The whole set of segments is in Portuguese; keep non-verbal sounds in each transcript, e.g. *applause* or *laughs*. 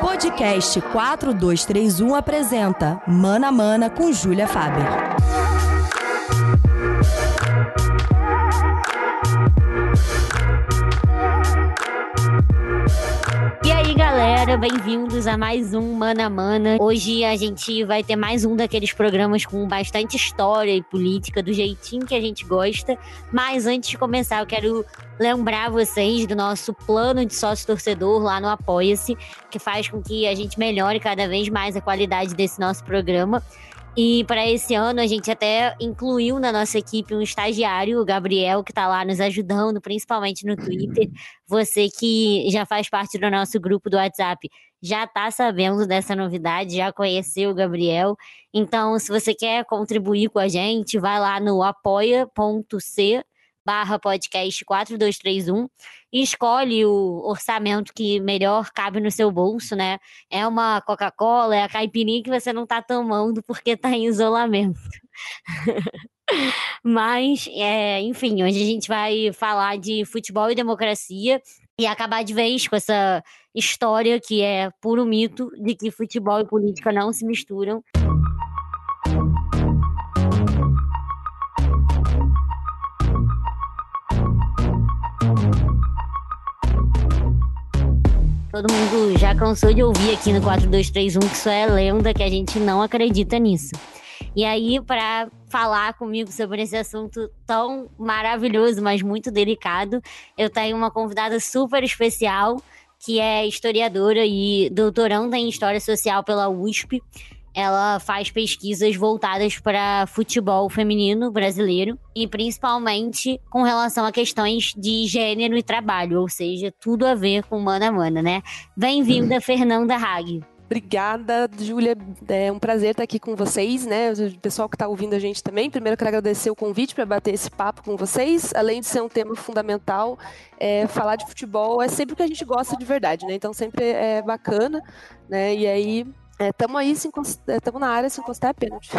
Podcast 4231 apresenta Mana Mana com Júlia Faber. Galera, bem-vindos a mais um Mana Mana. Hoje a gente vai ter mais um daqueles programas com bastante história e política, do jeitinho que a gente gosta. Mas antes de começar, eu quero lembrar vocês do nosso plano de sócio torcedor lá no Apoia-se, que faz com que a gente melhore cada vez mais a qualidade desse nosso programa. E para esse ano a gente até incluiu na nossa equipe um estagiário, o Gabriel, que está lá nos ajudando, principalmente no Twitter. Você que já faz parte do nosso grupo do WhatsApp já está sabendo dessa novidade, já conheceu o Gabriel. Então, se você quer contribuir com a gente, vai lá no apoia.c barra podcast 4231 e escolhe o orçamento que melhor cabe no seu bolso, né? É uma Coca-Cola, é a caipirinha que você não tá tomando porque tá em isolamento. *laughs* Mas, é, enfim, hoje a gente vai falar de futebol e democracia e acabar de vez com essa história que é puro mito de que futebol e política não se misturam. Todo mundo já cansou de ouvir aqui no 4231 que isso é lenda, que a gente não acredita nisso. E aí, para falar comigo sobre esse assunto tão maravilhoso, mas muito delicado, eu tenho uma convidada super especial, que é historiadora e doutoranda em História Social pela USP ela faz pesquisas voltadas para futebol feminino brasileiro e principalmente com relação a questões de gênero e trabalho, ou seja, tudo a ver com mana a mana, né? Bem-vinda, Fernanda Hag. Obrigada, Júlia. É um prazer estar aqui com vocês, né? O pessoal que está ouvindo a gente também. Primeiro, quero agradecer o convite para bater esse papo com vocês. Além de ser um tema fundamental, é, falar de futebol é sempre o que a gente gosta de verdade, né? Então, sempre é bacana, né? E aí, Estamos é, aí, estamos é, na área, se encostar é pênalti. *laughs*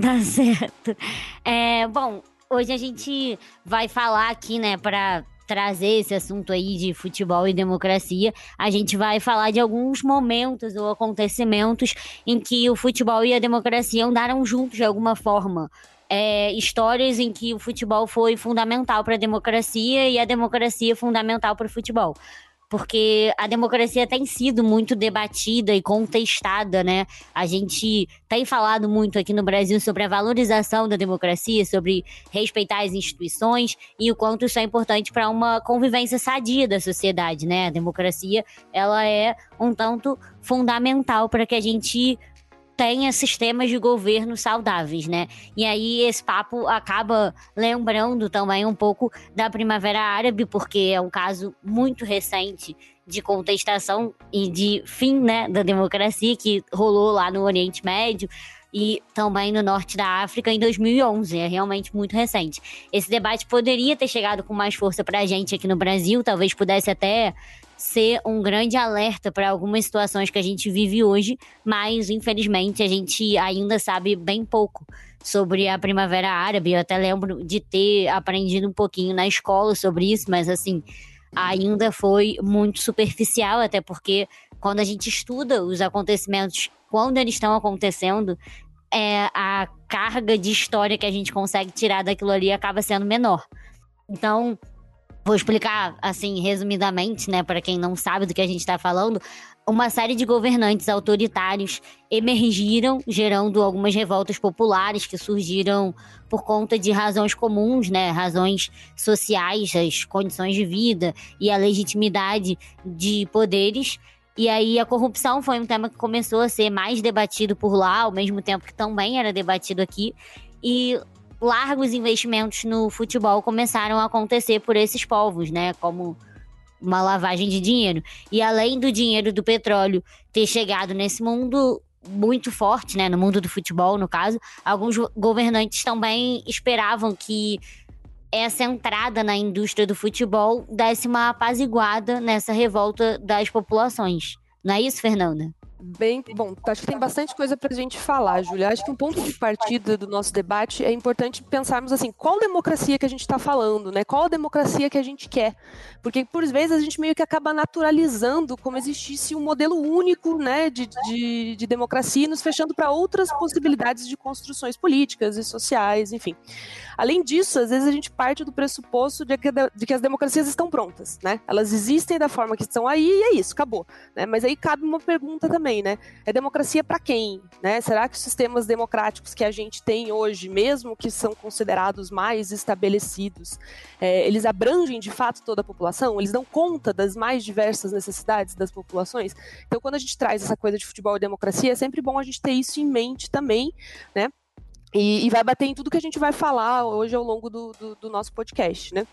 tá certo. É, bom, hoje a gente vai falar aqui, né, para trazer esse assunto aí de futebol e democracia, a gente vai falar de alguns momentos ou acontecimentos em que o futebol e a democracia andaram juntos de alguma forma. É, histórias em que o futebol foi fundamental para a democracia e a democracia fundamental para o futebol porque a democracia tem sido muito debatida e contestada, né? A gente tem falado muito aqui no Brasil sobre a valorização da democracia, sobre respeitar as instituições e o quanto isso é importante para uma convivência sadia da sociedade, né? A democracia, ela é um tanto fundamental para que a gente tenha sistemas de governo saudáveis, né? E aí esse papo acaba lembrando também um pouco da Primavera Árabe, porque é um caso muito recente de contestação e de fim, né, da democracia que rolou lá no Oriente Médio e também no norte da África em 2011. É realmente muito recente. Esse debate poderia ter chegado com mais força para a gente aqui no Brasil, talvez pudesse até ser um grande alerta para algumas situações que a gente vive hoje, mas infelizmente a gente ainda sabe bem pouco sobre a Primavera Árabe. Eu até lembro de ter aprendido um pouquinho na escola sobre isso, mas assim, ainda foi muito superficial, até porque quando a gente estuda os acontecimentos quando eles estão acontecendo, é, a carga de história que a gente consegue tirar daquilo ali acaba sendo menor. Então, Vou explicar, assim, resumidamente, né, para quem não sabe do que a gente está falando. Uma série de governantes autoritários emergiram, gerando algumas revoltas populares que surgiram por conta de razões comuns, né, razões sociais, as condições de vida e a legitimidade de poderes. E aí a corrupção foi um tema que começou a ser mais debatido por lá, ao mesmo tempo que também era debatido aqui. E largos investimentos no futebol começaram a acontecer por esses povos, né? Como uma lavagem de dinheiro. E além do dinheiro do petróleo ter chegado nesse mundo muito forte, né, no mundo do futebol, no caso, alguns governantes também esperavam que essa entrada na indústria do futebol desse uma apaziguada nessa revolta das populações. Não é isso, Fernanda? Bem, bom, acho que tem bastante coisa para a gente falar, Júlia. Acho que um ponto de partida do nosso debate é importante pensarmos assim, qual democracia que a gente está falando, né? Qual a democracia que a gente quer? Porque por vezes a gente meio que acaba naturalizando como existisse um modelo único, né, de, de, de democracia, e nos fechando para outras possibilidades de construções políticas e sociais, enfim. Além disso, às vezes a gente parte do pressuposto de que, de que as democracias estão prontas, né? Elas existem da forma que estão aí e é isso, acabou. Né? Mas aí cabe uma pergunta também, né? É democracia para quem? Né? Será que os sistemas democráticos que a gente tem hoje, mesmo que são considerados mais estabelecidos, é, eles abrangem de fato toda a população? Eles dão conta das mais diversas necessidades das populações? Então, quando a gente traz essa coisa de futebol e democracia, é sempre bom a gente ter isso em mente também, né? E, e, vai bater em tudo que a gente vai falar hoje ao longo do, do, do, nosso podcast, né?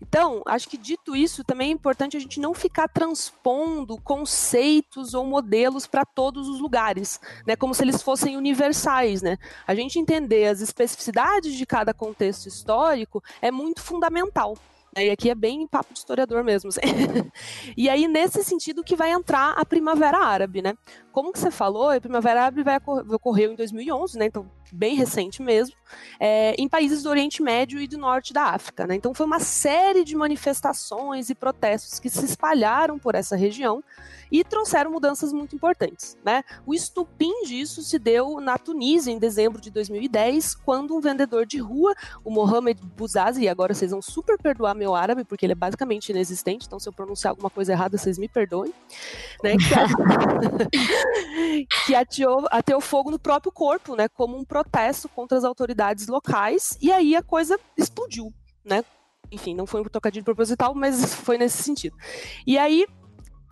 Então, acho que dito isso, também é importante a gente não ficar transpondo conceitos ou modelos para todos os lugares, né? Como se eles fossem universais, né? A gente entender as especificidades de cada contexto histórico é muito fundamental. E aqui é bem papo de historiador mesmo. Assim. *laughs* e aí, nesse sentido, que vai entrar a Primavera Árabe, né? Como que você falou, a Primavera Árabe vai ocorrer em 2011, né? Então, bem recente mesmo, é, em países do Oriente Médio e do Norte da África, né? Então, foi uma série de manifestações e protestos que se espalharam por essa região e trouxeram mudanças muito importantes. Né? O estupim disso se deu na Tunísia em dezembro de 2010, quando um vendedor de rua, o Mohamed Bouzazi, e agora vocês vão super perdoar meu árabe, porque ele é basicamente inexistente, então se eu pronunciar alguma coisa errada, vocês me perdoem, né? *laughs* *laughs* que, ateou, ateou fogo no próprio corpo, né? como um protesto contra as autoridades locais, e aí a coisa explodiu. Né? enfim, não foi um trocadilho proposital, mas foi nesse sentido. E aí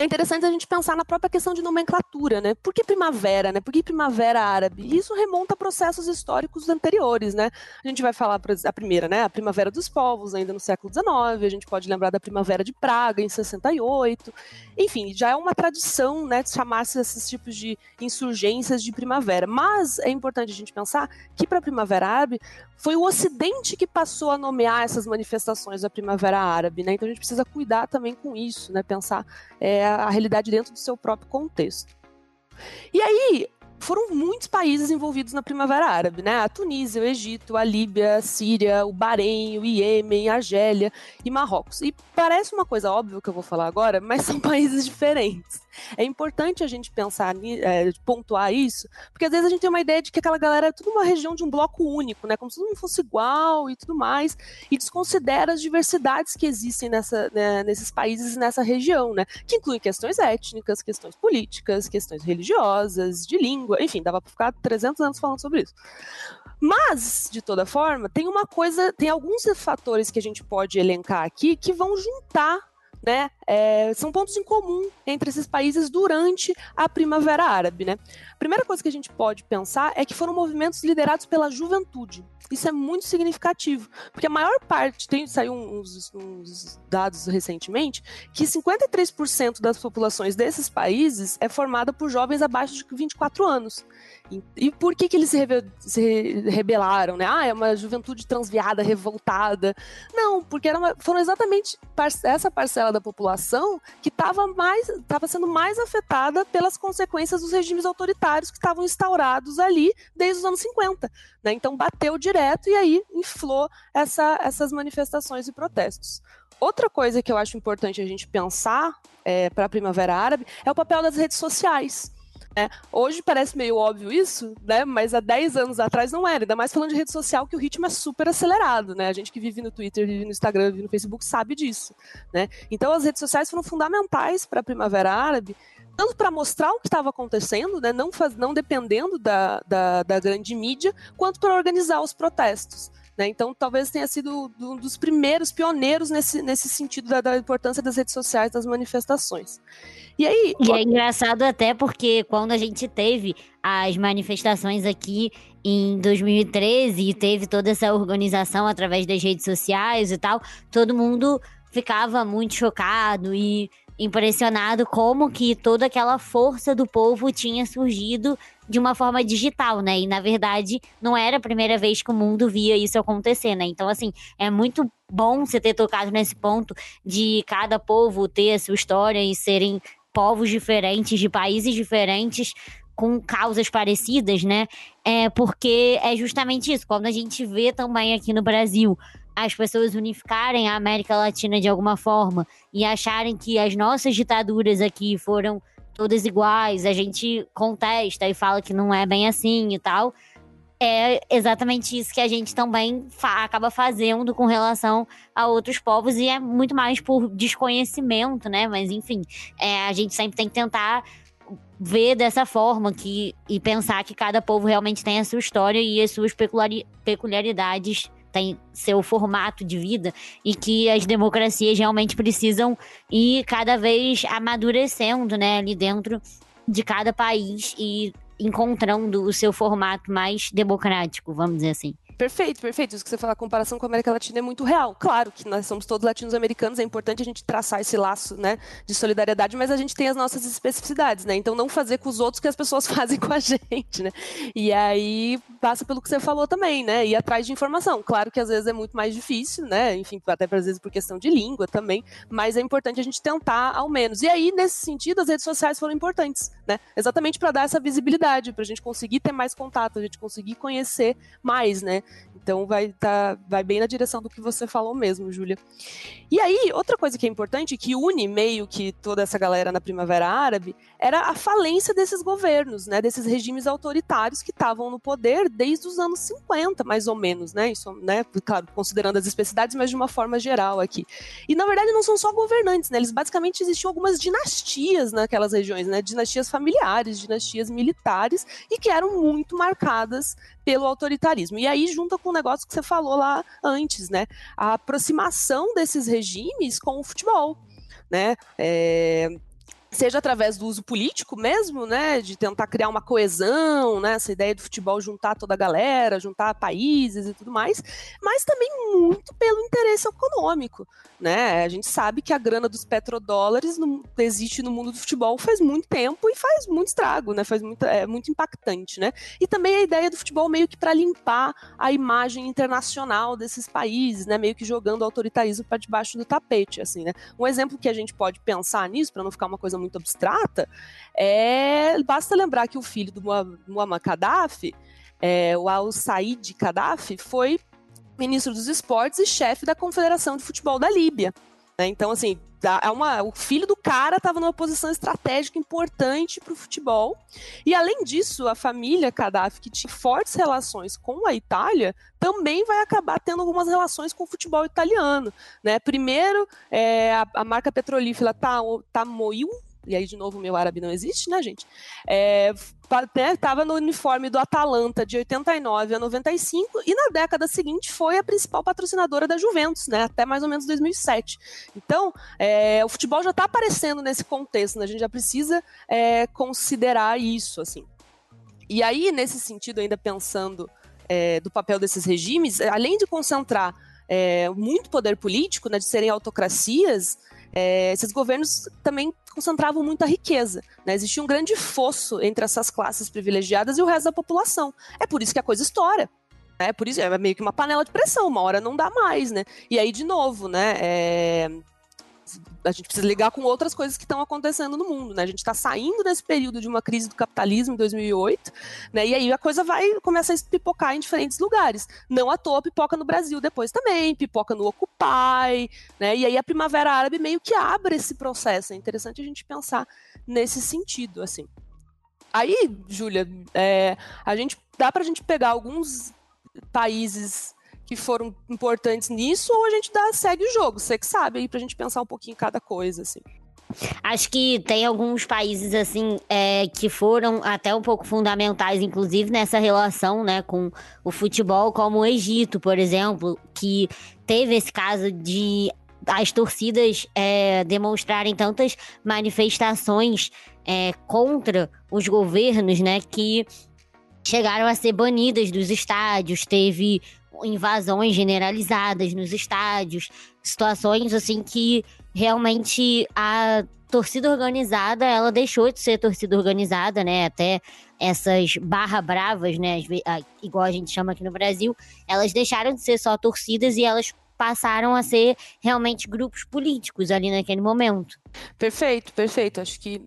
é interessante a gente pensar na própria questão de nomenclatura, né? Por que primavera, né? Por que primavera árabe? Isso remonta a processos históricos anteriores, né? A gente vai falar a primeira, né? A primavera dos povos, ainda no século XIX, a gente pode lembrar da primavera de Praga, em 68. Enfim, já é uma tradição, né, chamar-se esses tipos de insurgências de primavera. Mas é importante a gente pensar que para a primavera árabe foi o Ocidente que passou a nomear essas manifestações da Primavera Árabe, né? Então a gente precisa cuidar também com isso, né? Pensar é, a realidade dentro do seu próprio contexto. E aí, foram muitos países envolvidos na Primavera Árabe, né? A Tunísia, o Egito, a Líbia, a Síria, o Bahrein, o Iêmen, a Argélia e Marrocos. E parece uma coisa óbvia que eu vou falar agora, *laughs* mas são países diferentes. É importante a gente pensar, é, pontuar isso, porque às vezes a gente tem uma ideia de que aquela galera é tudo uma região de um bloco único, né? Como se todo mundo fosse igual e tudo mais, e desconsidera as diversidades que existem nessa, né, nesses países e nessa região, né? Que incluem questões étnicas, questões políticas, questões religiosas, de língua, enfim, dava para ficar 300 anos falando sobre isso. Mas, de toda forma, tem uma coisa, tem alguns fatores que a gente pode elencar aqui que vão juntar né, é, são pontos em comum entre esses países durante a Primavera Árabe. Né? A primeira coisa que a gente pode pensar é que foram movimentos liderados pela juventude. Isso é muito significativo, porque a maior parte, tem saiu uns, uns dados recentemente, que 53% das populações desses países é formada por jovens abaixo de 24 anos. E, por que, que eles se, rebe se, rebelaram? Né? Ah, é uma juventude transviada, revoltada. Não, porque uma, foram exatamente essa parcela da população que estava mais, estava sendo mais afetada pelas consequências dos regimes autoritários que estavam instaurados ali desde os anos 50. Né? Então bateu direto e aí inflou essa, essas manifestações e protestos. Outra coisa que eu acho importante a gente pensar é, para a Primavera Árabe é o papel das redes sociais. Né? Hoje parece meio óbvio isso, né? mas há 10 anos atrás não era, ainda mais falando de rede social, que o ritmo é super acelerado. Né? A gente que vive no Twitter, vive no Instagram, vive no Facebook, sabe disso. Né? Então as redes sociais foram fundamentais para a Primavera Árabe, tanto para mostrar o que estava acontecendo, né? não, faz, não dependendo da, da, da grande mídia, quanto para organizar os protestos. Né? Então, talvez tenha sido um dos primeiros pioneiros nesse, nesse sentido da, da, importância das redes sociais, das manifestações. E aí. E é engraçado até porque quando a gente teve as manifestações aqui em 2013 e teve toda essa organização através das redes sociais e tal, todo mundo ficava muito chocado e impressionado como que toda aquela força do povo tinha surgido de uma forma digital, né? E na verdade não era a primeira vez que o mundo via isso acontecer, né? Então assim, é muito bom você ter tocado nesse ponto de cada povo ter a sua história e serem povos diferentes, de países diferentes, com causas parecidas, né? É porque é justamente isso. Quando a gente vê também aqui no Brasil as pessoas unificarem a América Latina de alguma forma e acharem que as nossas ditaduras aqui foram todas iguais, a gente contesta e fala que não é bem assim e tal. É exatamente isso que a gente também fa acaba fazendo com relação a outros povos e é muito mais por desconhecimento, né? Mas enfim, é, a gente sempre tem que tentar ver dessa forma que, e pensar que cada povo realmente tem a sua história e as suas peculiaridades tem seu formato de vida e que as democracias realmente precisam ir cada vez amadurecendo, né, ali dentro de cada país e encontrando o seu formato mais democrático, vamos dizer assim. Perfeito, perfeito. Isso que você fala, a comparação com a América Latina é muito real. Claro que nós somos todos latinos-americanos, é importante a gente traçar esse laço né, de solidariedade, mas a gente tem as nossas especificidades, né? Então não fazer com os outros que as pessoas *laughs* fazem com a gente, né? E aí passa pelo que você falou também, né? Ir atrás de informação. Claro que às vezes é muito mais difícil, né? Enfim, até às vezes por questão de língua também, mas é importante a gente tentar ao menos. E aí, nesse sentido, as redes sociais foram importantes, né? Exatamente para dar essa visibilidade, para a gente conseguir ter mais contato, a gente conseguir conhecer mais, né? Então vai, tá, vai bem na direção do que você falou mesmo, Júlia. E aí, outra coisa que é importante, que une meio que toda essa galera na Primavera Árabe, era a falência desses governos, né, desses regimes autoritários que estavam no poder desde os anos 50, mais ou menos, né? Isso, né, claro, considerando as especificidades, mas de uma forma geral aqui. E na verdade não são só governantes, né? Eles basicamente existiam algumas dinastias naquelas regiões, né? Dinastias familiares, dinastias militares e que eram muito marcadas pelo autoritarismo. E aí junta com o negócio que você falou lá antes, né? A aproximação desses regimes com o futebol, né? É, seja através do uso político mesmo, né, de tentar criar uma coesão, né, essa ideia do futebol juntar toda a galera, juntar países e tudo mais, mas também muito pelo interesse econômico, né? A gente sabe que a grana dos petrodólares não existe no mundo do futebol faz muito tempo e faz muito estrago, né? Faz muito, é muito impactante, né? E também a ideia do futebol meio que para limpar a imagem internacional desses países, né? Meio que jogando o autoritarismo para debaixo do tapete, assim, né? Um exemplo que a gente pode pensar nisso para não ficar uma coisa muito abstrata é basta lembrar que o filho do Muammar Gaddafi é, o Al-Said Gaddafi foi ministro dos esportes e chefe da Confederação de Futebol da Líbia. Né? Então, assim, é uma, o filho do cara estava numa posição estratégica importante para o futebol. E além disso, a família Gaddafi, que tinha fortes relações com a Itália, também vai acabar tendo algumas relações com o futebol italiano. Né? Primeiro, é, a, a, marca petrolífera Tamoil, e aí de novo meu árabe não existe, né, gente? É, estava no uniforme do Atalanta de 89 a 95 e na década seguinte foi a principal patrocinadora da Juventus, né, até mais ou menos 2007. Então, é, o futebol já está aparecendo nesse contexto, né, a gente já precisa é, considerar isso, assim. E aí, nesse sentido, ainda pensando é, do papel desses regimes, além de concentrar é, muito poder político, né, de serem autocracias, é, esses governos também concentravam muita riqueza. Né? Existia um grande fosso entre essas classes privilegiadas e o resto da população. É por isso que a coisa estoura. É por isso é meio que uma panela de pressão, uma hora não dá mais, né? E aí, de novo, né? É, a gente precisa ligar com outras coisas que estão acontecendo no mundo, né? A gente está saindo desse período de uma crise do capitalismo em 2008, né? E aí a coisa vai começar a pipocar em diferentes lugares. Não à toa pipoca no Brasil depois também, pipoca no Occupy, né? E aí a Primavera Árabe meio que abre esse processo. É interessante a gente pensar nesse sentido, assim. Aí, Júlia, é, a gente dá para a gente pegar alguns países que foram importantes nisso, ou a gente dá, segue o jogo. Você que sabe aí pra gente pensar um pouquinho em cada coisa, assim. Acho que tem alguns países assim é, que foram até um pouco fundamentais, inclusive nessa relação, né, com o futebol, como o Egito, por exemplo, que teve esse caso de as torcidas é, demonstrarem tantas manifestações é, contra os governos, né, que chegaram a ser banidas dos estádios. Teve invasões generalizadas nos estádios, situações assim que realmente a torcida organizada, ela deixou de ser torcida organizada, né? Até essas barra bravas, né? Igual a gente chama aqui no Brasil, elas deixaram de ser só torcidas e elas passaram a ser realmente grupos políticos ali naquele momento. Perfeito, perfeito. Acho que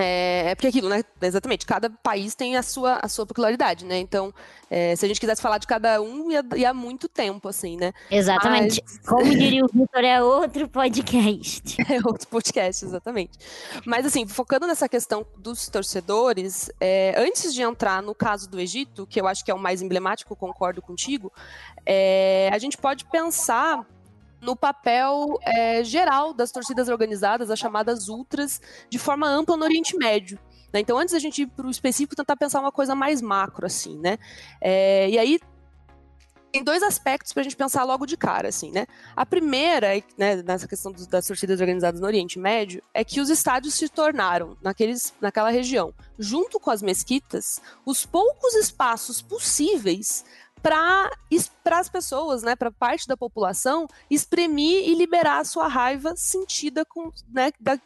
é, é, porque aquilo, né? Exatamente, cada país tem a sua, a sua peculiaridade, né? Então, é, se a gente quisesse falar de cada um, ia, ia muito tempo, assim, né? Exatamente. Mas... Como *laughs* diria o Vitor, é outro podcast. *laughs* É outro podcast, exatamente. Mas, assim, focando nessa questão dos torcedores, é, antes de entrar no caso do Egito, que eu acho que é o mais emblemático, concordo contigo, é, a gente pode pensar no papel é, geral das torcidas organizadas, as chamadas ultras, de forma ampla no Oriente Médio. Né? Então, antes da gente ir para o específico, tentar pensar uma coisa mais macro, assim, né? É, e aí, tem dois aspectos para a gente pensar logo de cara, assim, né? A primeira, né, nessa questão das torcidas organizadas no Oriente Médio, é que os estádios se tornaram, naqueles, naquela região, junto com as mesquitas, os poucos espaços possíveis para as pessoas, né, para parte da população, exprimir e liberar a sua raiva sentida com, né, da,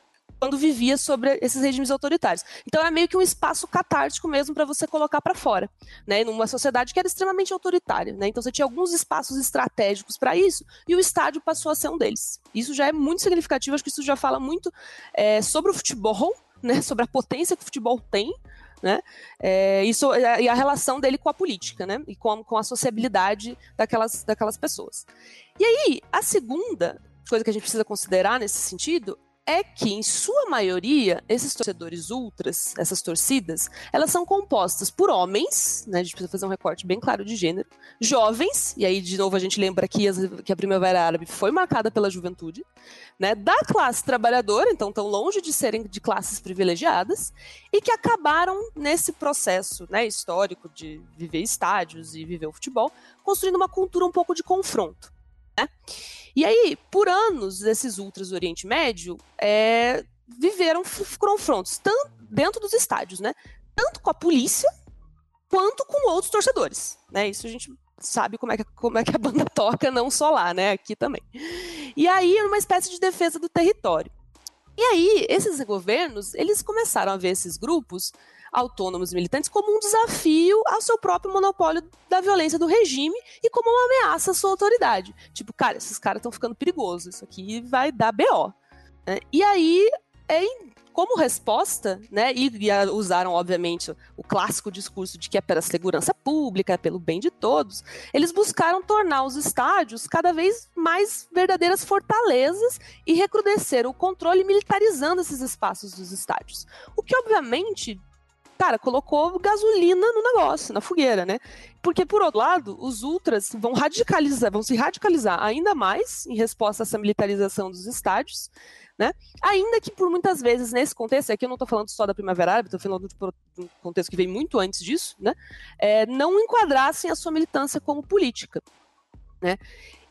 quando vivia sobre esses regimes autoritários. Então é meio que um espaço catártico mesmo para você colocar para fora, né, numa sociedade que era extremamente autoritária, né? Então você tinha alguns espaços estratégicos para isso e o estádio passou a ser um deles. Isso já é muito significativo, acho que isso já fala muito é, sobre o futebol, né, sobre a potência que o futebol tem, né? É, isso, é, e a relação dele com a política, né? E com, com a sociabilidade daquelas, daquelas pessoas. E aí, a segunda coisa que a gente precisa considerar nesse sentido é que, em sua maioria, esses torcedores ultras, essas torcidas, elas são compostas por homens, né, a gente precisa fazer um recorte bem claro de gênero, jovens, e aí, de novo, a gente lembra que, as, que a Primavera Árabe foi marcada pela juventude, né, da classe trabalhadora, então tão longe de serem de classes privilegiadas, e que acabaram nesse processo né, histórico de viver estádios e viver o futebol, construindo uma cultura um pouco de confronto. Né? E aí, por anos, esses ultras do Oriente Médio é, viveram confrontos tanto dentro dos estádios, né? Tanto com a polícia quanto com outros torcedores, né? Isso a gente sabe como é que, como é que a banda *laughs* toca, não só lá, né? Aqui também. E aí, uma espécie de defesa do território. E aí, esses governos, eles começaram a ver esses grupos autônomos militantes como um desafio ao seu próprio monopólio da violência do regime e como uma ameaça à sua autoridade. Tipo, cara, esses caras estão ficando perigosos, isso aqui vai dar BO. Né? E aí, como resposta, né, e, e, usaram, obviamente, o clássico discurso de que é pela segurança pública, é pelo bem de todos, eles buscaram tornar os estádios cada vez mais verdadeiras fortalezas e recrudescer o controle militarizando esses espaços dos estádios. O que, obviamente, cara, colocou gasolina no negócio, na fogueira, né? Porque, por outro lado, os ultras vão radicalizar, vão se radicalizar ainda mais em resposta a essa militarização dos estádios, né? Ainda que por muitas vezes nesse contexto, aqui eu não estou falando só da Primavera Árabe, estou falando de um contexto que vem muito antes disso, né? É, não enquadrassem a sua militância como política, né?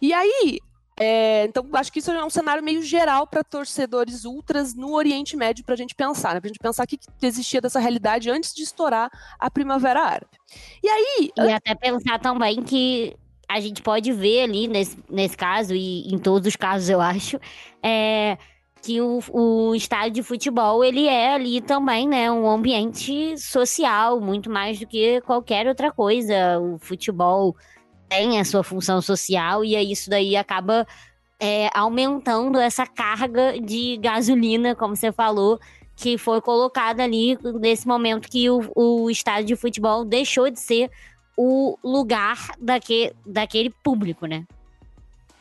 E aí, é, então, acho que isso é um cenário meio geral para torcedores ultras no Oriente Médio para a gente pensar, né? para a gente pensar o que, que existia dessa realidade antes de estourar a Primavera Árabe. E aí. E até pensar também que a gente pode ver ali, nesse, nesse caso, e em todos os casos, eu acho, é, que o, o estádio de futebol ele é ali também, né, um ambiente social, muito mais do que qualquer outra coisa. O futebol tem a sua função social e isso daí acaba é, aumentando essa carga de gasolina, como você falou, que foi colocada ali nesse momento que o, o estádio de futebol deixou de ser o lugar daque, daquele público, né?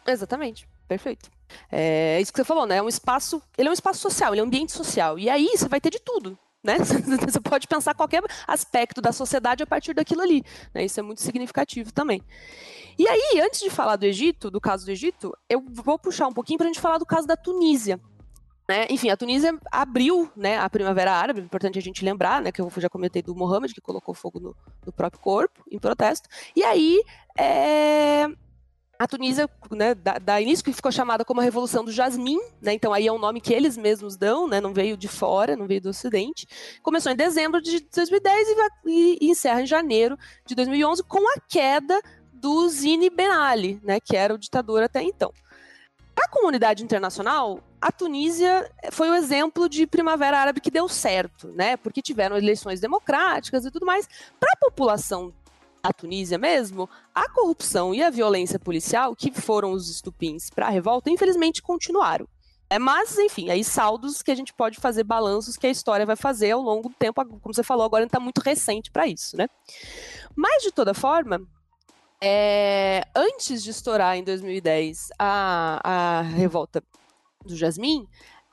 Exatamente, perfeito. É isso que você falou, né? É um espaço, ele é um espaço social, ele é um ambiente social. E aí você vai ter de tudo. Né? *laughs* Você pode pensar qualquer aspecto da sociedade a partir daquilo ali. Né? Isso é muito significativo também. E aí, antes de falar do Egito, do caso do Egito, eu vou puxar um pouquinho para a gente falar do caso da Tunísia. Né? Enfim, a Tunísia abriu né, a Primavera Árabe, importante a gente lembrar, né, que eu já comentei do Mohammed, que colocou fogo no, no próprio corpo, em protesto. E aí, é, a Tunísia, né, da, da, início que ficou chamada como a Revolução do Jasmim, né, então aí é um nome que eles mesmos dão, né, não veio de fora, não veio do Ocidente. Começou em dezembro de 2010 e, e, e encerra em janeiro de 2011 com a queda do Zine Ben Ali, né, que era o ditador até então. Para a comunidade internacional, a Tunísia foi o exemplo de primavera árabe que deu certo, né, porque tiveram eleições democráticas e tudo mais. Para a população a Tunísia mesmo, a corrupção e a violência policial, que foram os estupins para a revolta, infelizmente continuaram. É, mas, enfim, aí saldos que a gente pode fazer balanços que a história vai fazer ao longo do tempo, como você falou, agora está muito recente para isso, né? Mas, de toda forma, é, antes de estourar em 2010 a, a revolta do Jasmim,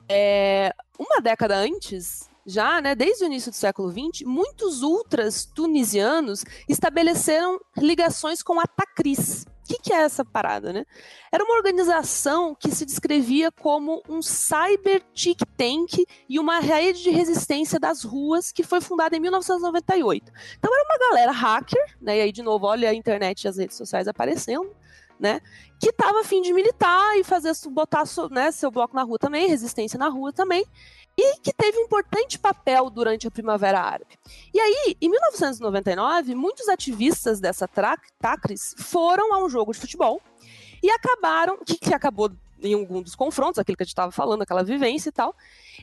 é, uma década antes, já, né, desde o início do século XX, muitos ultras tunisianos estabeleceram ligações com a Takris. O que, que, é essa parada, né? Era uma organização que se descrevia como um cyber think tank e uma rede de resistência das ruas que foi fundada em 1998. Então era uma galera hacker, né? E aí de novo, olha a internet e as redes sociais aparecendo né? Que estava a fim de militar e fazer botar né, seu bloco na rua também, resistência na rua também, e que teve um importante papel durante a Primavera Árabe. E aí, em 1999, muitos ativistas dessa TACRIS foram a um jogo de futebol e acabaram, que, que acabou em algum dos confrontos, aquilo que a gente estava falando, aquela vivência e tal,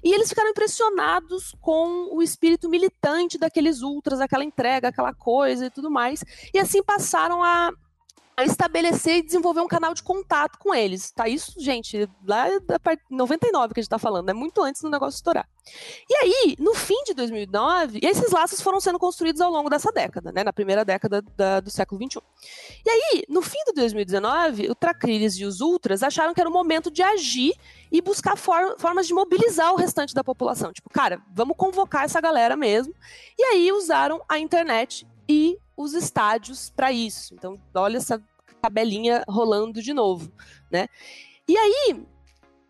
e eles ficaram impressionados com o espírito militante daqueles ultras, aquela entrega, aquela coisa e tudo mais, e assim passaram a estabelecer e desenvolver um canal de contato com eles, tá? Isso, gente, lá da parte 99 que a gente tá falando, é muito antes do negócio estourar. E aí, no fim de 2009, esses laços foram sendo construídos ao longo dessa década, né? Na primeira década da, do século 21. E aí, no fim de 2019, o Tracriles e os Ultras acharam que era o momento de agir e buscar for formas de mobilizar o restante da população. Tipo, cara, vamos convocar essa galera mesmo. E aí usaram a internet e os estádios para isso. Então, olha essa tabelinha rolando de novo, né? E aí,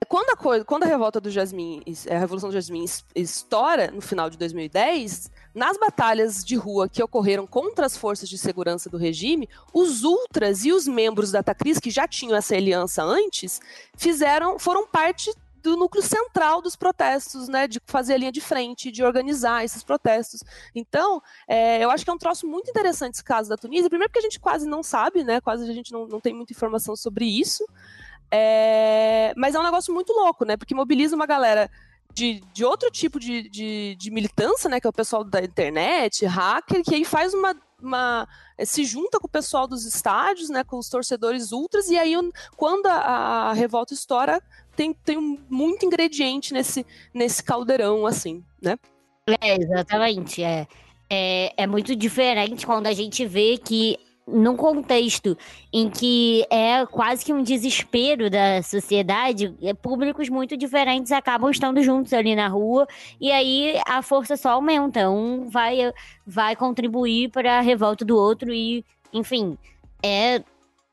quando a, coisa, quando a revolta do Jasmim, a Revolução do Jasmim estoura no final de 2010, nas batalhas de rua que ocorreram contra as forças de segurança do regime, os ultras e os membros da Tacris, que já tinham essa aliança antes, fizeram, foram parte do núcleo central dos protestos, né, de fazer a linha de frente, de organizar esses protestos. Então, é, eu acho que é um troço muito interessante esse caso da Tunísia, primeiro porque a gente quase não sabe, né, quase a gente não, não tem muita informação sobre isso, é, mas é um negócio muito louco, né, porque mobiliza uma galera de, de outro tipo de, de, de, militância, né, que é o pessoal da internet, hacker, que aí faz uma, uma se junta com o pessoal dos estádios, né, com os torcedores ultras, e aí quando a, a revolta estoura, tem, tem muito ingrediente nesse, nesse caldeirão, assim, né? É, exatamente. É, é, é muito diferente quando a gente vê que num contexto em que é quase que um desespero da sociedade, é, públicos muito diferentes acabam estando juntos ali na rua e aí a força só aumenta. Um vai, vai contribuir para a revolta do outro e, enfim, é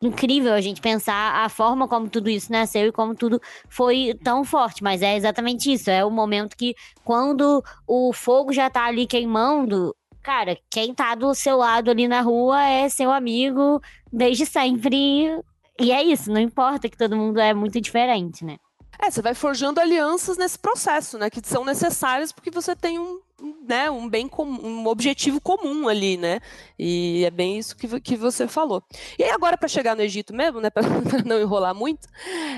incrível a gente pensar a forma como tudo isso nasceu e como tudo foi tão forte. Mas é exatamente isso. É o momento que, quando o fogo já tá ali queimando, cara, quem tá do seu lado ali na rua é seu amigo desde sempre. E é isso, não importa que todo mundo é muito diferente, né? É, você vai forjando alianças nesse processo, né? Que são necessárias porque você tem um, né, um bem comum, um objetivo comum ali, né? E é bem isso que, que você falou. E aí agora para chegar no Egito mesmo, né, *laughs* para não enrolar muito,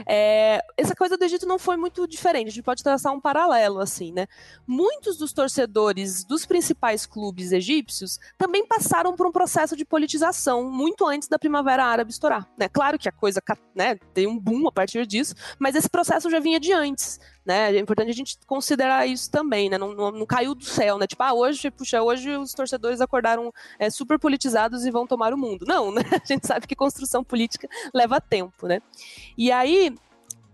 é, essa coisa do Egito não foi muito diferente. A gente pode traçar um paralelo assim, né? Muitos dos torcedores dos principais clubes egípcios também passaram por um processo de politização muito antes da Primavera Árabe estourar. Né? Claro que a coisa, né, tem um boom a partir disso, mas esse processo já vinha de antes. Né? É importante a gente considerar isso também, né? Não, não, não caiu do céu, né? Tipo, ah, hoje, puxa, hoje os torcedores acordaram é, super politizados e vão tomar o mundo. Não, *laughs* né? A gente sabe que construção política leva tempo, né? E aí,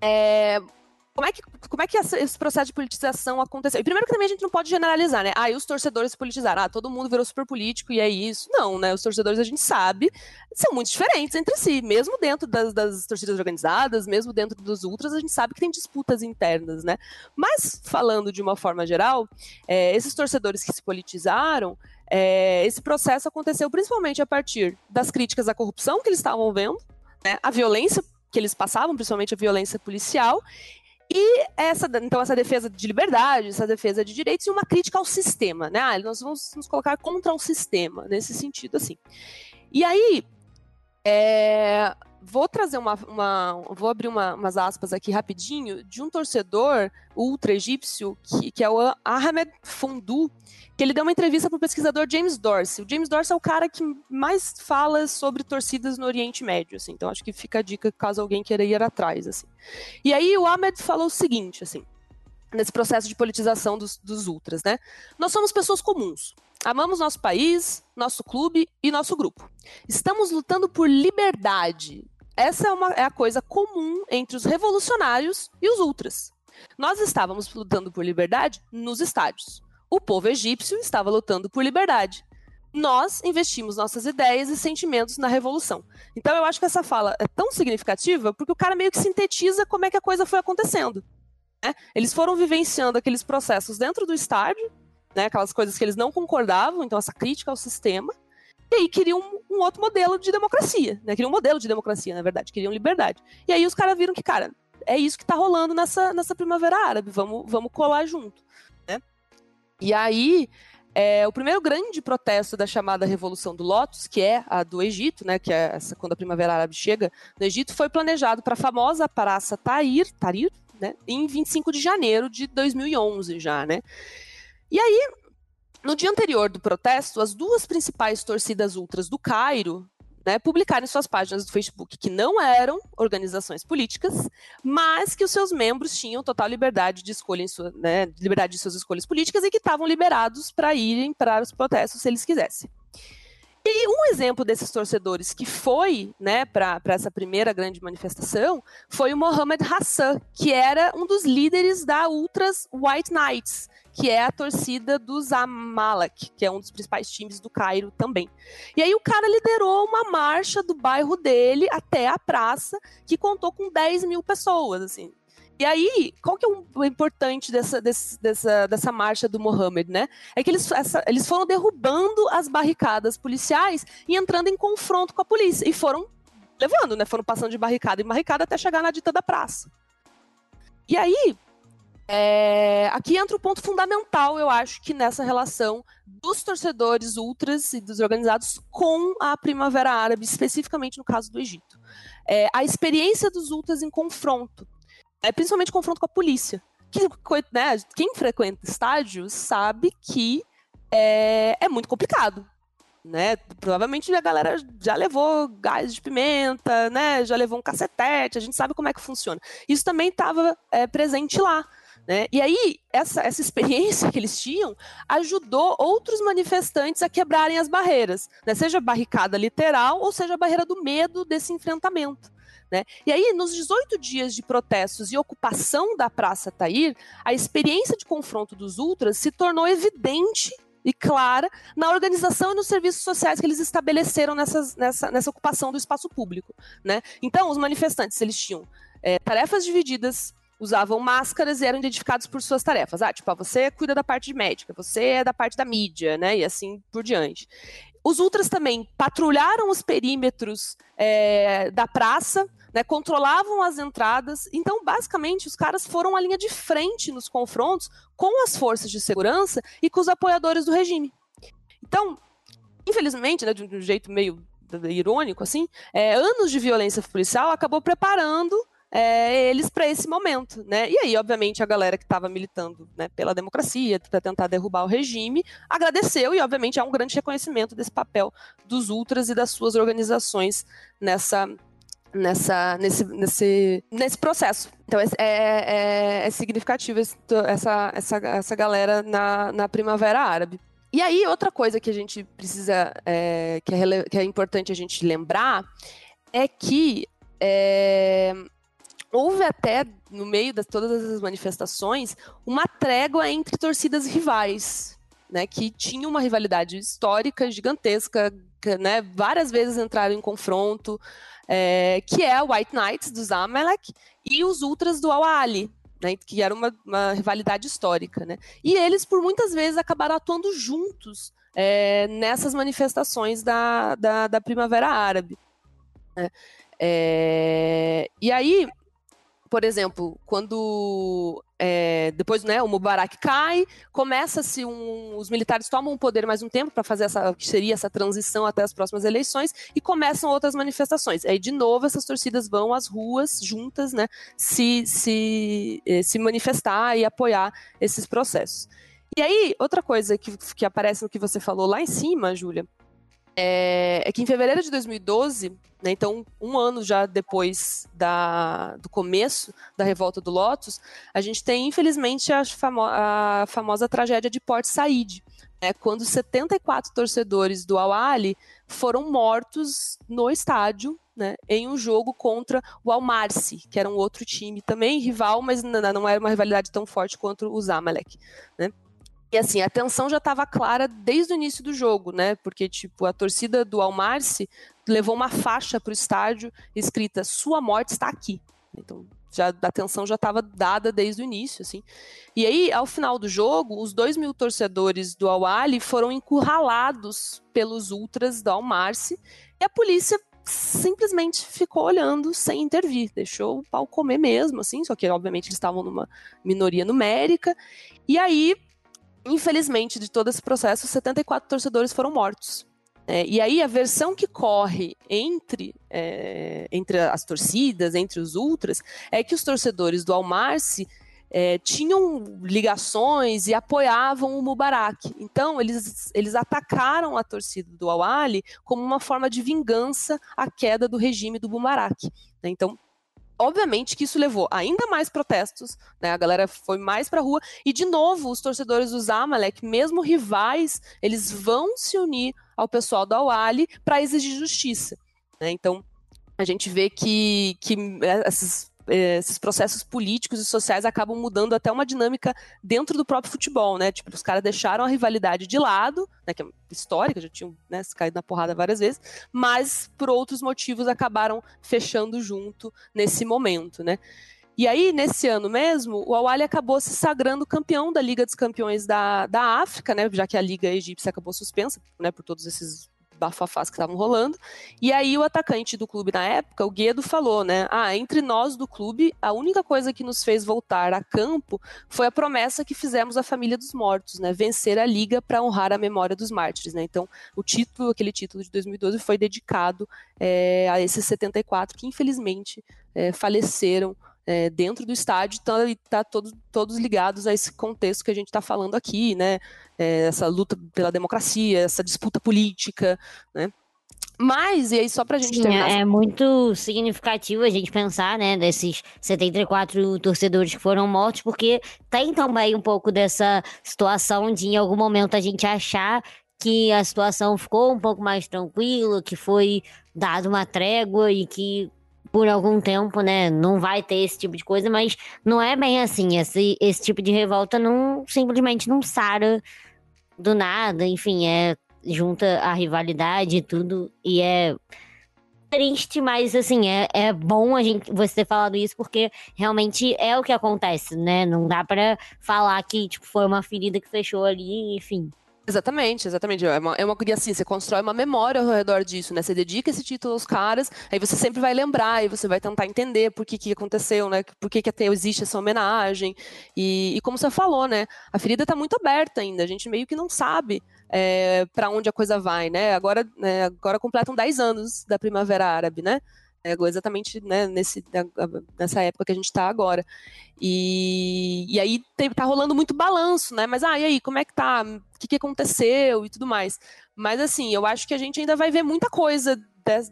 é, como é que, como é que esse processo de politização aconteceu? E primeiro que também a gente não pode generalizar, né? Ah, e os torcedores se politizaram. Ah, todo mundo virou super político e é isso. Não, né? Os torcedores, a gente sabe, são muito diferentes entre si. Mesmo dentro das, das torcidas organizadas, mesmo dentro dos ultras, a gente sabe que tem disputas internas, né? Mas, falando de uma forma geral, é, esses torcedores que se politizaram, é, esse processo aconteceu principalmente a partir das críticas à corrupção que eles estavam vendo, né? A violência que eles passavam, principalmente a violência policial, e essa, então, essa defesa de liberdade, essa defesa de direitos e uma crítica ao sistema, né? Ah, nós vamos nos colocar contra o sistema, nesse sentido, assim. E aí, é, vou trazer uma, uma vou abrir uma, umas aspas aqui rapidinho de um torcedor ultra egípcio que, que é o Ahmed Fondou, que ele deu uma entrevista para o pesquisador James Dorsey. O James Dorsey é o cara que mais fala sobre torcidas no Oriente Médio, assim. Então acho que fica a dica caso alguém queira ir atrás, assim. E aí o Ahmed falou o seguinte, assim, nesse processo de politização dos, dos ultras, né? Nós somos pessoas comuns. Amamos nosso país, nosso clube e nosso grupo. Estamos lutando por liberdade. Essa é, uma, é a coisa comum entre os revolucionários e os ultras. Nós estávamos lutando por liberdade nos estádios. O povo egípcio estava lutando por liberdade. Nós investimos nossas ideias e sentimentos na revolução. Então eu acho que essa fala é tão significativa porque o cara meio que sintetiza como é que a coisa foi acontecendo. Né? Eles foram vivenciando aqueles processos dentro do estádio, né, aquelas coisas que eles não concordavam, então essa crítica ao sistema, e aí queriam um, um outro modelo de democracia, né, queriam um modelo de democracia, na verdade, queriam liberdade. E aí os caras viram que, cara, é isso que está rolando nessa, nessa primavera árabe, vamos, vamos colar junto, né? E aí, é, o primeiro grande protesto da chamada Revolução do Lótus, que é a do Egito, né, que é essa, quando a Primavera Árabe chega no Egito, foi planejado para a famosa Praça Tahrir, Tahrir né, em 25 de janeiro de 2011 já, né? E aí, no dia anterior do protesto, as duas principais torcidas ultras do Cairo né, publicaram em suas páginas do Facebook que não eram organizações políticas, mas que os seus membros tinham total liberdade de escolha, sua, né, liberdade de suas escolhas políticas e que estavam liberados para irem para os protestos se eles quisessem. E um exemplo desses torcedores que foi né, para essa primeira grande manifestação foi o Mohamed Hassan, que era um dos líderes da Ultras White Knights, que é a torcida do Zamalek, que é um dos principais times do Cairo também. E aí o cara liderou uma marcha do bairro dele até a praça, que contou com 10 mil pessoas, assim. E aí, qual que é o importante dessa, dessa, dessa marcha do Mohammed, né? É que eles, essa, eles foram derrubando as barricadas policiais e entrando em confronto com a polícia. E foram levando, né? Foram passando de barricada em barricada até chegar na dita da praça. E aí, é, aqui entra o ponto fundamental, eu acho, que nessa relação dos torcedores ultras e dos organizados com a Primavera Árabe, especificamente no caso do Egito. É, a experiência dos ultras em confronto, é, principalmente confronto com a polícia. Que, né, quem frequenta estádios sabe que é, é muito complicado. Né? Provavelmente a galera já levou gás de pimenta, né? Já levou um cacetete, a gente sabe como é que funciona. Isso também estava é, presente lá. Né? E aí, essa, essa experiência que eles tinham ajudou outros manifestantes a quebrarem as barreiras, né? seja barricada literal ou seja a barreira do medo desse enfrentamento. Né? E aí, nos 18 dias de protestos e ocupação da Praça Tair, a experiência de confronto dos ultras se tornou evidente e clara na organização e nos serviços sociais que eles estabeleceram nessas, nessa, nessa ocupação do espaço público. Né? Então, os manifestantes eles tinham é, tarefas divididas usavam máscaras e eram identificados por suas tarefas. Ah, tipo, ah, você cuida da parte médica, você é da parte da mídia, né? E assim por diante. Os ultras também patrulharam os perímetros é, da praça, né, controlavam as entradas. Então, basicamente, os caras foram à linha de frente nos confrontos com as forças de segurança e com os apoiadores do regime. Então, infelizmente, né, de um jeito meio irônico, assim, é, anos de violência policial acabou preparando é, eles para esse momento, né? E aí, obviamente, a galera que estava militando né, pela democracia, para tentar derrubar o regime, agradeceu e, obviamente, há um grande reconhecimento desse papel dos ultras e das suas organizações nessa nessa nesse, nesse, nesse processo. Então é, é, é significativo essa, essa, essa galera na, na Primavera Árabe. E aí, outra coisa que a gente precisa, é, que, é, que é importante a gente lembrar, é que é, houve até, no meio de todas as manifestações, uma trégua entre torcidas rivais, né, que tinham uma rivalidade histórica gigantesca, né, várias vezes entraram em confronto, é, que é a White Knights do Zamalek e os Ultras do Al-Ali, né, que era uma, uma, rivalidade histórica. Né? E eles, por muitas vezes, acabaram atuando juntos é, nessas manifestações da, da, da Primavera Árabe. Né? É, e aí, por exemplo, quando é, depois né, o Mubarak cai, começa-se um, os militares tomam o poder mais um tempo para fazer essa que seria essa transição até as próximas eleições e começam outras manifestações. Aí de novo essas torcidas vão às ruas juntas, né, se se, eh, se manifestar e apoiar esses processos. E aí outra coisa que, que aparece no que você falou lá em cima, Júlia, é, é que em fevereiro de 2012 né, então, um ano já depois da, do começo da revolta do Lotus, a gente tem, infelizmente, a, famo a famosa tragédia de Port Said, né, quando 74 torcedores do Al-Ali foram mortos no estádio né, em um jogo contra o Al-Marsi, que era um outro time também rival, mas não era uma rivalidade tão forte quanto o Zamalek. Né? E assim, a tensão já estava clara desde o início do jogo, né? Porque, tipo, a torcida do Almarce levou uma faixa para o estádio escrita Sua morte está aqui. Então, já, a tensão já estava dada desde o início, assim. E aí, ao final do jogo, os dois mil torcedores do Al-Ali foram encurralados pelos ultras do Almarce e a polícia simplesmente ficou olhando sem intervir, deixou o pau comer mesmo, assim, só que obviamente eles estavam numa minoria numérica. E aí infelizmente, de todo esse processo, 74 torcedores foram mortos. É, e aí a versão que corre entre, é, entre as torcidas, entre os ultras, é que os torcedores do Almarce é, tinham ligações e apoiavam o Mubarak. Então, eles, eles atacaram a torcida do Awali como uma forma de vingança à queda do regime do Mubarak. Né? Então, obviamente que isso levou ainda mais protestos, né? A galera foi mais pra rua e de novo os torcedores do Zamalek, mesmo rivais, eles vão se unir ao pessoal do Awali para exigir justiça, né? Então a gente vê que, que essas eh, esses processos políticos e sociais acabam mudando até uma dinâmica dentro do próprio futebol, né? Tipo, os caras deixaram a rivalidade de lado, né, que é histórica, já tinham né, caído na porrada várias vezes, mas por outros motivos acabaram fechando junto nesse momento, né? E aí, nesse ano mesmo, o Awali acabou se sagrando campeão da Liga dos Campeões da, da África, né? Já que a Liga Egípcia acabou suspensa, né? Por todos esses bafafás que estavam rolando. E aí o atacante do clube na época, o Guedo, falou, né? Ah, entre nós do clube, a única coisa que nos fez voltar a campo foi a promessa que fizemos à família dos mortos, né? Vencer a liga para honrar a memória dos mártires, né? Então, o título, aquele título de 2012, foi dedicado é, a esses 74 que infelizmente é, faleceram é, dentro do estádio, então está todos, todos ligados a esse contexto que a gente está falando aqui, né? É, essa luta pela democracia, essa disputa política, né? Mas, e aí só pra gente Sim, terminar... É muito significativo a gente pensar, né, desses 74 torcedores que foram mortos, porque tem também um pouco dessa situação de em algum momento a gente achar que a situação ficou um pouco mais tranquila, que foi dada uma trégua e que por algum tempo, né? Não vai ter esse tipo de coisa, mas não é bem assim. Esse, esse tipo de revolta não simplesmente não sara do nada. Enfim, é junta a rivalidade e tudo. E é triste, mas assim, é, é bom a gente você ter falado isso, porque realmente é o que acontece, né? Não dá para falar que tipo, foi uma ferida que fechou ali, enfim. Exatamente, exatamente. É uma, é uma e assim, você constrói uma memória ao redor disso, né? Você dedica esse título aos caras, aí você sempre vai lembrar e você vai tentar entender por que, que aconteceu, né? Por que, que até existe essa homenagem. E, e como você falou, né? A ferida está muito aberta ainda, a gente meio que não sabe é, para onde a coisa vai, né? Agora, né, agora completam 10 anos da Primavera Árabe, né? É exatamente né, nesse, nessa época que a gente está agora. E, e aí tá rolando muito balanço, né? Mas, ah, e aí, como é que tá? O que, que aconteceu e tudo mais. Mas, assim, eu acho que a gente ainda vai ver muita coisa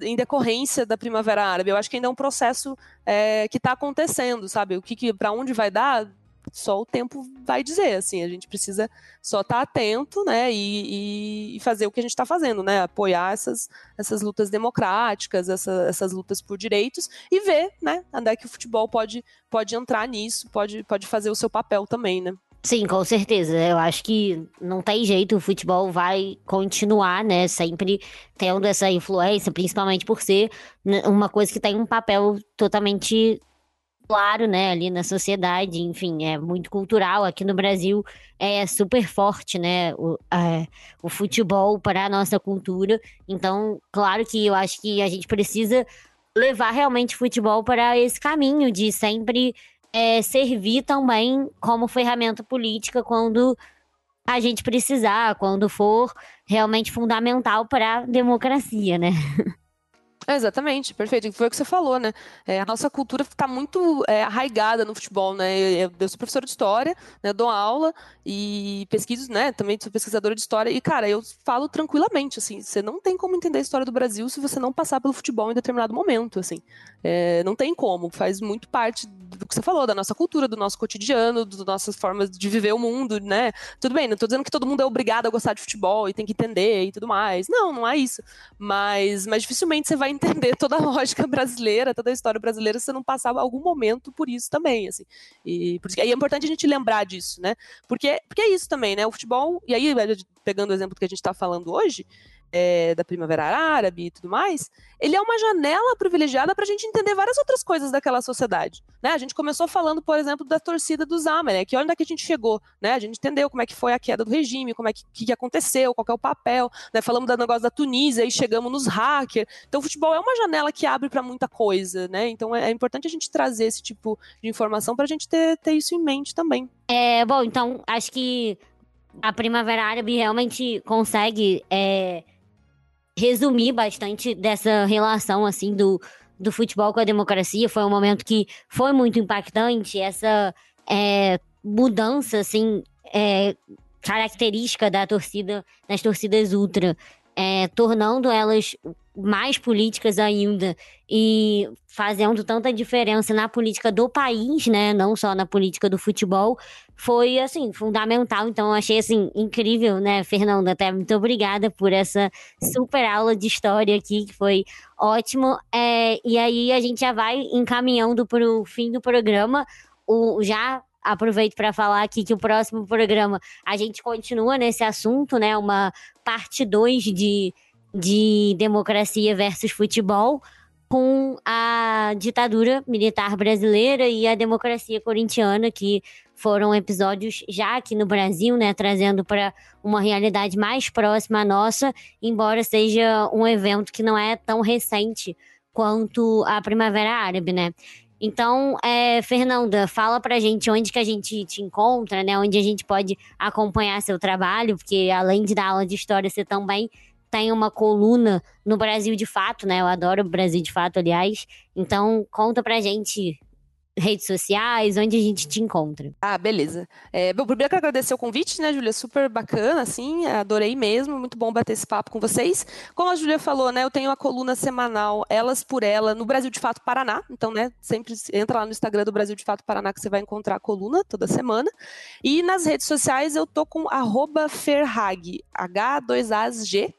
em decorrência da Primavera Árabe. Eu acho que ainda é um processo é, que está acontecendo, sabe? O que, que para onde vai dar, só o tempo vai dizer, assim, a gente precisa só estar tá atento, né, e, e, fazer o que a gente está fazendo, né, apoiar essas, essas lutas democráticas, essa, essas lutas por direitos e ver, né, onde é que o futebol pode, pode entrar nisso, pode, pode fazer o seu papel também, né. Sim, com certeza. Eu acho que não tem jeito, o futebol vai continuar, né? Sempre tendo essa influência, principalmente por ser né, uma coisa que tem um papel totalmente claro, né, ali na sociedade, enfim, é muito cultural. Aqui no Brasil é super forte, né, o, é, o futebol para a nossa cultura. Então, claro que eu acho que a gente precisa levar realmente o futebol para esse caminho de sempre é, servir também como ferramenta política quando a gente precisar, quando for realmente fundamental para a democracia, né? *laughs* É, exatamente, perfeito. Foi o que você falou, né? É, a nossa cultura está muito é, arraigada no futebol, né? Eu, eu sou professora de história, né? Dou aula e pesquiso, né? Também sou pesquisadora de história. E, cara, eu falo tranquilamente, assim, você não tem como entender a história do Brasil se você não passar pelo futebol em determinado momento, assim. É, não tem como, faz muito parte do que você falou, da nossa cultura, do nosso cotidiano, das nossas formas de viver o mundo, né? Tudo bem, não estou dizendo que todo mundo é obrigado a gostar de futebol e tem que entender e tudo mais. Não, não é isso. Mas, mas dificilmente você vai entender toda a lógica brasileira, toda a história brasileira, se você não passar algum momento por isso também, assim. E, por isso, é importante a gente lembrar disso, né? Porque, porque é isso também, né? O futebol, e aí, pegando o exemplo que a gente está falando hoje, é, da Primavera Árabe e tudo mais, ele é uma janela privilegiada para a gente entender várias outras coisas daquela sociedade. Né? A gente começou falando, por exemplo, da torcida dos Zamalek, onde é que a gente chegou, né? A gente entendeu como é que foi a queda do regime, como é que, que aconteceu, qual é o papel, né? Falamos do negócio da Tunísia e chegamos nos hackers. Então, o futebol é uma janela que abre para muita coisa, né? Então, é, é, importante a gente trazer esse tipo de informação para a gente ter, ter isso em mente também. É, bom, então, acho que a Primavera Árabe realmente consegue é, resumir bastante dessa relação, assim, do, do futebol com a democracia. Foi um momento que foi muito impactante, essa é, mudança, assim, é, característica da torcida, das torcidas ultra, é, tornando elas mais políticas ainda e fazendo tanta diferença na política do país, né, não só na política do futebol, foi assim fundamental. Então achei assim incrível, né, Fernanda, até muito obrigada por essa super aula de história aqui, que foi ótimo. É, e aí a gente já vai encaminhando para o fim do programa. O, já aproveito para falar aqui que o próximo programa a gente continua nesse assunto, né? Uma parte 2 de de democracia versus futebol com a ditadura militar brasileira e a democracia corintiana, que foram episódios já aqui no Brasil, né, trazendo para uma realidade mais próxima à nossa, embora seja um evento que não é tão recente quanto a Primavera Árabe, né? Então, é, Fernanda, fala pra gente onde que a gente te encontra, né? Onde a gente pode acompanhar seu trabalho, porque além de dar aula de história, você também tem uma coluna no Brasil de Fato, né? Eu adoro o Brasil de Fato, aliás. Então, conta pra gente redes sociais, onde a gente te encontra. Ah, beleza. É, bom, primeiro quero agradecer o convite, né, Júlia? Super bacana, assim, adorei mesmo, muito bom bater esse papo com vocês. Como a Júlia falou, né, eu tenho a coluna semanal Elas por Ela no Brasil de Fato Paraná, então, né, sempre entra lá no Instagram do Brasil de Fato Paraná que você vai encontrar a coluna toda semana. E nas redes sociais eu tô com arroba Ferhag, H2AG,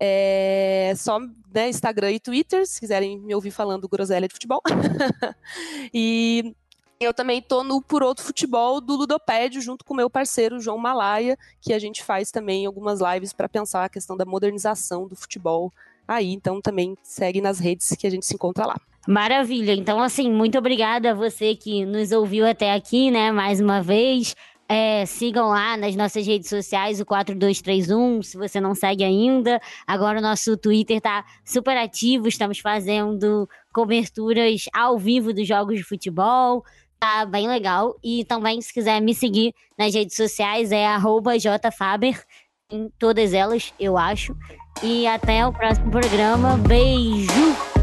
é só né, Instagram e Twitter, se quiserem me ouvir falando groselha de futebol. *laughs* e eu também tô no Por Outro Futebol do Ludopédio, junto com meu parceiro João Malaya, que a gente faz também algumas lives para pensar a questão da modernização do futebol aí. Então também segue nas redes que a gente se encontra lá. Maravilha. Então, assim, muito obrigada a você que nos ouviu até aqui, né? Mais uma vez. É, sigam lá nas nossas redes sociais, o 4231, se você não segue ainda. Agora o nosso Twitter tá super ativo, estamos fazendo coberturas ao vivo dos jogos de futebol. Tá bem legal. E também, se quiser me seguir nas redes sociais, é jfaber, em todas elas, eu acho. E até o próximo programa. Beijo!